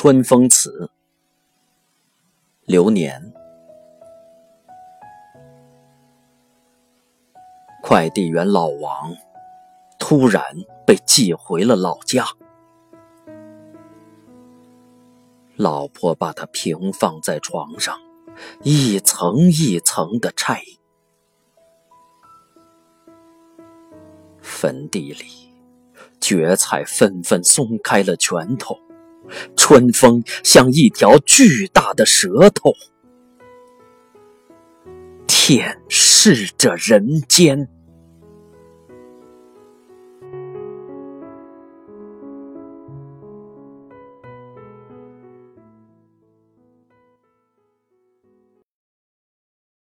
春风词，流年。快递员老王突然被寄回了老家，老婆把他平放在床上，一层一层的拆。坟地里，蕨菜纷纷松开了拳头，春风像一条巨大的舌头，舔舐着人间。